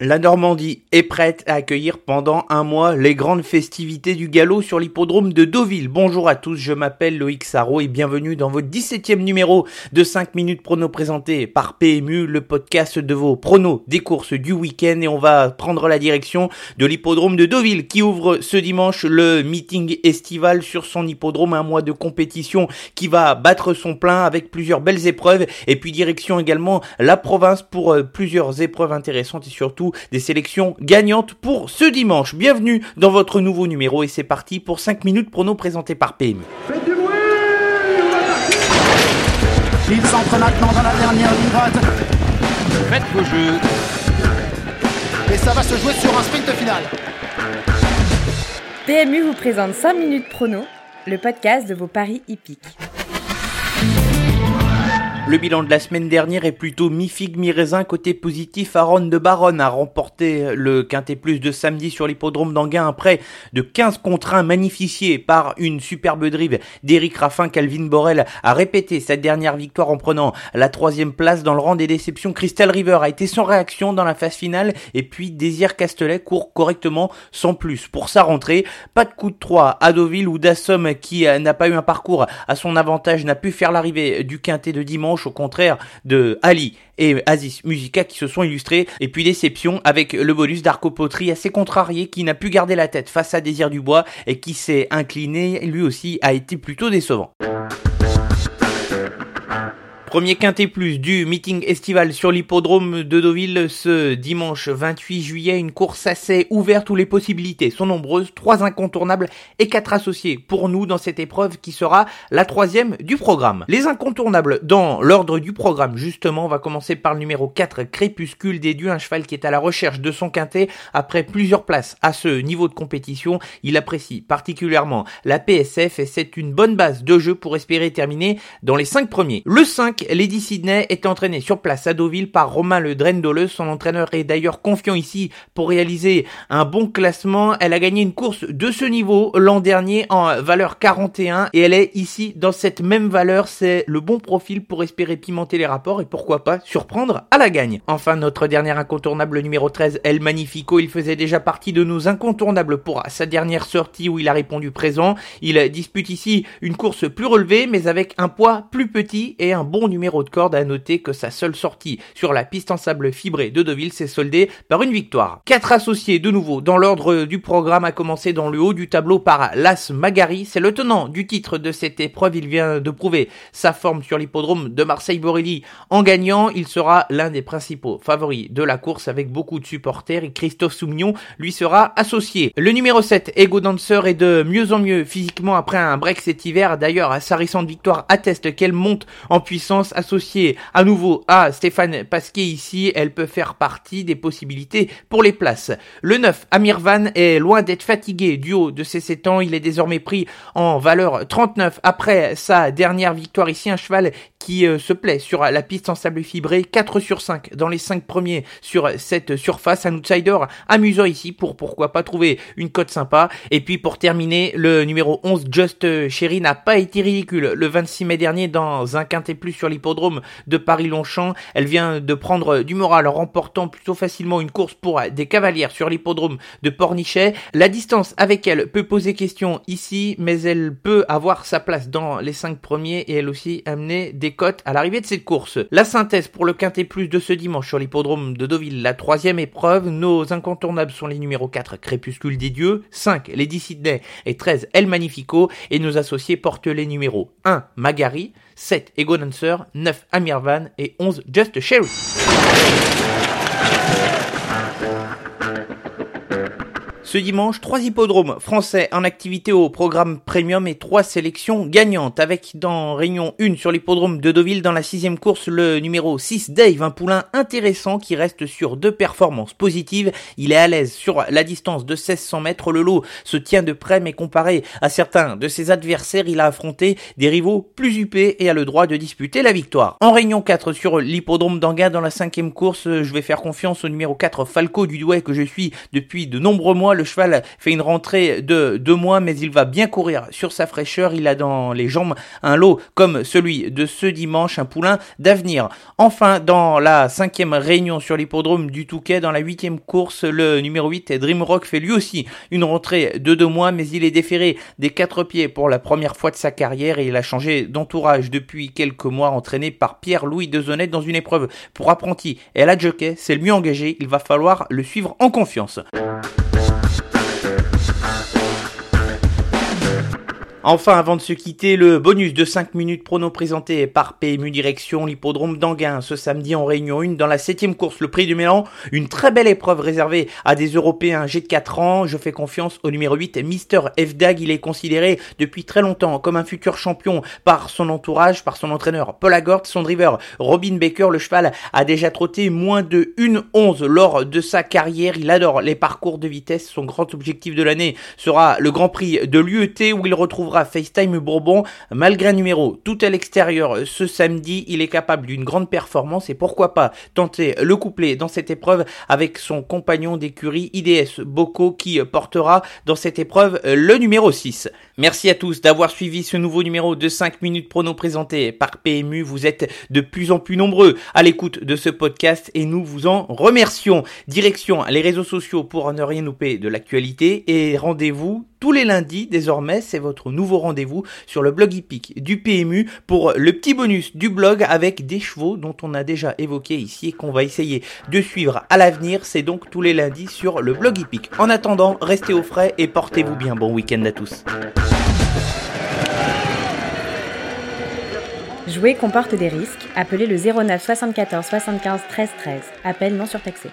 La Normandie est prête à accueillir pendant un mois les grandes festivités du galop sur l'hippodrome de Deauville. Bonjour à tous, je m'appelle Loïc Sarro et bienvenue dans votre 17e numéro de 5 minutes pronos présenté par PMU, le podcast de vos pronos des courses du week-end et on va prendre la direction de l'hippodrome de Deauville qui ouvre ce dimanche le meeting estival sur son hippodrome, un mois de compétition qui va battre son plein avec plusieurs belles épreuves et puis direction également la province pour euh, plusieurs épreuves intéressantes et surtout des sélections gagnantes pour ce dimanche. Bienvenue dans votre nouveau numéro et c'est parti pour 5 minutes pronos présentés par PMU. Faites du bruit Ils entrent maintenant dans la dernière ligne droite. Faites vos jeux. Et ça va se jouer sur un sprint final. PMU vous présente 5 minutes pronos, le podcast de vos paris hippiques. Le bilan de la semaine dernière est plutôt mi-figue, mi-raisin. Côté positif, Aaron de Baronne a remporté le Quintet Plus de samedi sur l'hippodrome d'Anguin, prêt de 15 contre 1 magnifié par une superbe drive d'Éric Raffin. Calvin Borel a répété sa dernière victoire en prenant la troisième place dans le rang des déceptions. Crystal River a été sans réaction dans la phase finale et puis Désir Castelet court correctement sans plus. Pour sa rentrée, pas de coup de 3 à Deauville où Dassom qui n'a pas eu un parcours à son avantage n'a pu faire l'arrivée du Quintet de dimanche au contraire de Ali et Aziz Musica qui se sont illustrés. Et puis déception avec le bonus d'Arco Potri assez contrarié qui n'a pu garder la tête face à Désir Dubois et qui s'est incliné lui aussi a été plutôt décevant. Premier quintet plus du meeting estival sur l'hippodrome de Deauville ce dimanche 28 juillet. Une course assez ouverte où les possibilités sont nombreuses. Trois incontournables et quatre associés pour nous dans cette épreuve qui sera la troisième du programme. Les incontournables dans l'ordre du programme justement. On va commencer par le numéro 4 Crépuscule des dieux. Un cheval qui est à la recherche de son quintet après plusieurs places à ce niveau de compétition. Il apprécie particulièrement la PSF et c'est une bonne base de jeu pour espérer terminer dans les cinq premiers. Le 5 Lady Sydney est entraînée sur place à Deauville par Romain Le Drendole. Son entraîneur est d'ailleurs confiant ici pour réaliser un bon classement. Elle a gagné une course de ce niveau l'an dernier en valeur 41 et elle est ici dans cette même valeur. C'est le bon profil pour espérer pimenter les rapports et pourquoi pas surprendre à la gagne. Enfin, notre dernier incontournable numéro 13, El Magnifico. Il faisait déjà partie de nos incontournables pour sa dernière sortie où il a répondu présent. Il dispute ici une course plus relevée mais avec un poids plus petit et un bon numéro de corde, à noter que sa seule sortie sur la piste en sable fibré de Deauville s'est soldée par une victoire. Quatre associés de nouveau dans l'ordre du programme a commencé dans le haut du tableau par Las Magari, c'est le tenant du titre de cette épreuve, il vient de prouver sa forme sur l'hippodrome de Marseille-Borelli en gagnant, il sera l'un des principaux favoris de la course avec beaucoup de supporters et Christophe Soumignon lui sera associé. Le numéro 7, Ego Dancer est de mieux en mieux physiquement après un break cet hiver, d'ailleurs sa récente victoire atteste qu'elle monte en puissance associée à nouveau à Stéphane Pasquier ici, elle peut faire partie des possibilités pour les places. Le 9, Amir Van est loin d'être fatigué du haut de ses 7 ans, il est désormais pris en valeur 39 après sa dernière victoire. Ici, un cheval qui euh, se plaît sur la piste en sable fibré, 4 sur 5 dans les 5 premiers sur cette surface, un outsider amusant ici pour pourquoi pas trouver une cote sympa. Et puis pour terminer, le numéro 11, Just Cherry n'a pas été ridicule. Le 26 mai dernier dans un quintet plus sur l'hippodrome de Paris-Longchamp. Elle vient de prendre du moral en remportant plutôt facilement une course pour des cavalières sur l'hippodrome de Pornichet. La distance avec elle peut poser question ici, mais elle peut avoir sa place dans les 5 premiers et elle aussi amener des cotes à l'arrivée de cette course. La synthèse pour le quintet plus de ce dimanche sur l'hippodrome de Deauville, la troisième épreuve. Nos incontournables sont les numéros 4 Crépuscule des Dieux, 5 Lady Sydney et 13 El Magnifico et nos associés portent les numéros 1 Magari, 7 Ego Dancer, 9 Amir Van et 11 Just Sherry. Ce dimanche, trois hippodromes français en activité au programme premium et trois sélections gagnantes avec dans Réunion 1 sur l'hippodrome de Deauville dans la sixième course le numéro 6 Dave, un poulain intéressant qui reste sur deux performances positives. Il est à l'aise sur la distance de 1600 mètres. Le lot se tient de près mais comparé à certains de ses adversaires, il a affronté des rivaux plus huppés et a le droit de disputer la victoire. En Réunion 4 sur l'hippodrome d'Anguin dans la cinquième course, je vais faire confiance au numéro 4 Falco du Douai que je suis depuis de nombreux mois le cheval fait une rentrée de deux mois, mais il va bien courir sur sa fraîcheur. Il a dans les jambes un lot comme celui de ce dimanche, un poulain d'avenir. Enfin, dans la cinquième réunion sur l'hippodrome du Touquet, dans la huitième course, le numéro 8, Dreamrock, fait lui aussi une rentrée de deux mois, mais il est déféré des quatre pieds pour la première fois de sa carrière et il a changé d'entourage depuis quelques mois, entraîné par Pierre-Louis Dezonnet dans une épreuve pour apprenti. Et la jockey, c'est le mieux engagé, il va falloir le suivre en confiance. Enfin, avant de se quitter, le bonus de 5 minutes prono présenté par PMU Direction, l'hippodrome d'Anguin, ce samedi en réunion 1 dans la 7 course, le prix du Mélan. Une très belle épreuve réservée à des Européens G de 4 ans. Je fais confiance au numéro 8, Mister Fdag. Il est considéré depuis très longtemps comme un futur champion par son entourage, par son entraîneur Paul Agort, son driver Robin Baker. Le cheval a déjà trotté moins de 1-11 lors de sa carrière. Il adore les parcours de vitesse. Son grand objectif de l'année sera le Grand Prix de l'UET où il retrouvera FaceTime Bourbon. Malgré un numéro tout à l'extérieur ce samedi, il est capable d'une grande performance et pourquoi pas tenter le couplet dans cette épreuve avec son compagnon d'écurie IDS Boko qui portera dans cette épreuve le numéro 6. Merci à tous d'avoir suivi ce nouveau numéro de 5 minutes prono présenté par PMU. Vous êtes de plus en plus nombreux à l'écoute de ce podcast et nous vous en remercions. Direction les réseaux sociaux pour ne rien louper de l'actualité et rendez-vous tous les lundis désormais, c'est votre nouveau rendez-vous sur le blog hippique du PMU pour le petit bonus du blog avec des chevaux dont on a déjà évoqué ici et qu'on va essayer de suivre à l'avenir. C'est donc tous les lundis sur le blog hippique. En attendant, restez au frais et portez-vous bien. Bon week-end à tous. Jouer comporte des risques. Appelez le 09 74 75 13 13. Appel non surtaxé.